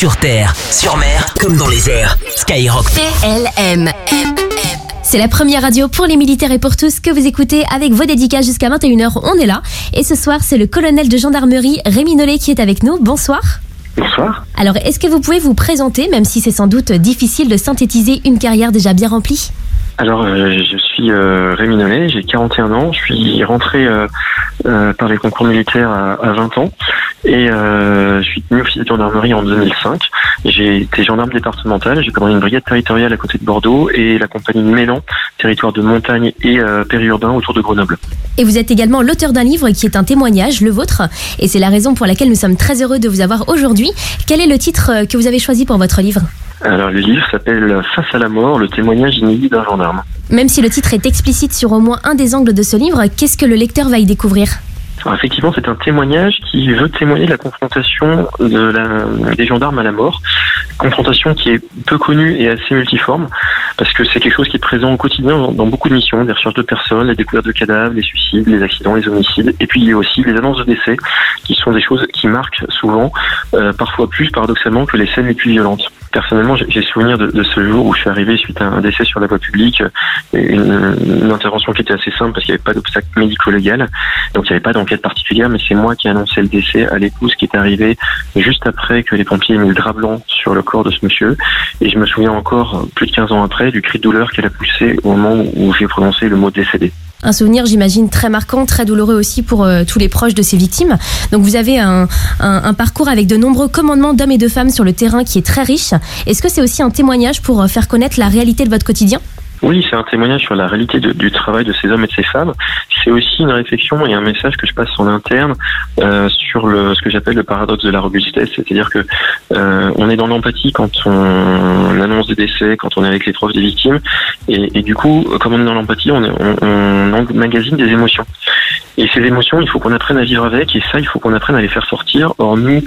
Sur terre, sur mer, comme dans les airs. Skyrock. PLM. C'est la première radio pour les militaires et pour tous que vous écoutez avec vos dédicats jusqu'à 21h. On est là. Et ce soir, c'est le colonel de gendarmerie Rémi Nollet qui est avec nous. Bonsoir. Bonsoir. Alors, est-ce que vous pouvez vous présenter, même si c'est sans doute difficile de synthétiser une carrière déjà bien remplie? Alors, euh, je suis euh, Rémi Nollet, j'ai 41 ans. Je suis rentré euh, euh, par les concours militaires à, à 20 ans et euh, je suis tenu officier de gendarmerie en 2005. J'ai été gendarme départemental, j'ai commandé une brigade territoriale à côté de Bordeaux et la compagnie de Mélan, territoire de montagne et euh, périurbain autour de Grenoble. Et vous êtes également l'auteur d'un livre qui est un témoignage, le vôtre. Et c'est la raison pour laquelle nous sommes très heureux de vous avoir aujourd'hui. Quel est le titre euh, que vous avez choisi pour votre livre? Alors, le livre s'appelle Face à la mort, le témoignage inédit d'un gendarme. Même si le titre est explicite sur au moins un des angles de ce livre, qu'est-ce que le lecteur va y découvrir? Alors, effectivement, c'est un témoignage qui veut témoigner de la confrontation de des gendarmes à la mort. Confrontation qui est peu connue et assez multiforme, parce que c'est quelque chose qui est présent au quotidien dans, beaucoup de missions, des recherches de personnes, les découvertes de cadavres, les suicides, les accidents, les homicides, et puis il y a aussi les annonces de décès, qui sont des choses qui marquent souvent, euh, parfois plus paradoxalement que les scènes les plus violentes. Personnellement, j'ai souvenir de, ce jour où je suis arrivé suite à un décès sur la voie publique, une, une intervention qui était assez simple parce qu'il n'y avait pas d'obstacle médico-légal, donc il n'y avait pas d'enquête particulière, mais c'est moi qui ai annoncé le décès à l'épouse qui est arrivée juste après que les pompiers aient mis le drap blanc sur le corps de ce monsieur. Et je me souviens encore, plus de 15 ans après, du cri de douleur qu'elle a poussé au moment où j'ai prononcé le mot décédé. Un souvenir, j'imagine, très marquant, très douloureux aussi pour euh, tous les proches de ces victimes. Donc vous avez un, parcours avec de nombreux commandements d'hommes et de femmes sur le terrain qui est très riche. Est-ce que c'est aussi un témoignage pour euh, faire connaître la réalité de votre quotidien? Oui, c'est un témoignage sur la réalité du travail de ces hommes et de ces femmes. C'est aussi une réflexion et un message que je passe en interne euh, sur le, ce que j'appelle le paradoxe de la robustesse, c'est-à-dire que euh, on est dans l'empathie quand on annonce des décès, quand on est avec les proches des victimes, et, du coup, comme on est dans l'empathie, on, on, on emmagasine des émotions. Et ces émotions, il faut qu'on apprenne à vivre avec, et ça, il faut qu'on apprenne à les faire sortir. Or, nous,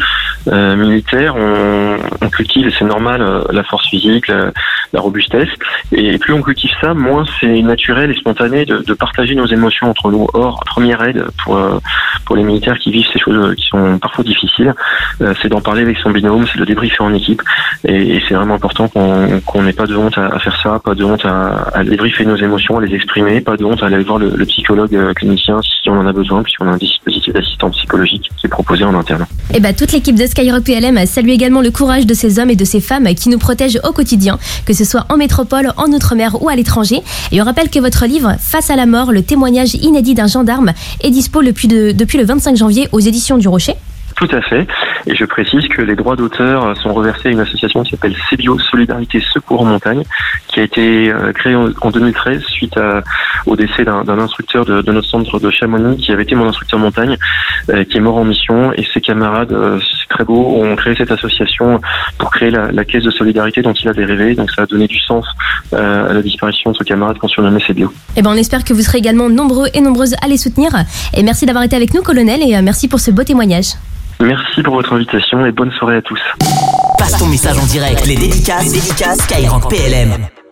euh, militaires, on, on cultive, c'est normal, euh, la force physique, la, la robustesse, et plus on cultive ça, moins c'est naturel et spontané de, partager nos émotions entre nous. Or, première aide pour euh, pour les militaires qui vivent ces choses euh, qui sont parfois difficiles, euh, c'est d'en parler avec son binôme, c'est de débriefer en équipe, et, et c'est vraiment important qu'on qu'on n'ait pas de honte à, faire ça, pas de honte à, débriefer nos émotions, à les exprimer, pas de honte à aller voir le, psychologue clinicien si on en a besoin, puisqu'on a un dispositif d'assistance psychologique qui est proposé en interne. Eh ben, toute l'équipe de Skyrock PLM salue également le courage de ces hommes et de ces femmes qui nous protègent au quotidien, que ce soit en métropole, en outre-mer ou à l'étranger. Et on rappelle que votre livre, Face à la mort, le témoignage inédit d'un gendarme, est dispo depuis, de- depuis le 25 janvier aux éditions du Rocher. Tout à fait. Et je précise que les droits d'auteur sont reversés à une association qui s'appelle CEBIO Solidarité Secours en Montagne, qui a été euh, créée en en 2013 suite à- au décès d'un instructeur de, notre centre de Chamonix, qui avait été mon instructeur montagne, euh, qui est mort en mission. Et ses camarades, euh, très beau, ont créé cette association pour créer la, la caisse de solidarité dont il avait rêvé. Donc ça a donné du sens euh, à la disparition de ce camarade qu'on surnommait CEBIO. Eh ben, on espère que vous serez également nombreux et nombreuses à les soutenir. Et merci d'avoir été avec nous, colonel, et euh, merci pour ce beau témoignage. Merci pour votre invitation et bonne soirée à tous. Passe ton message en direct. Les dédicaces, les dédicaces Skyrock PLM.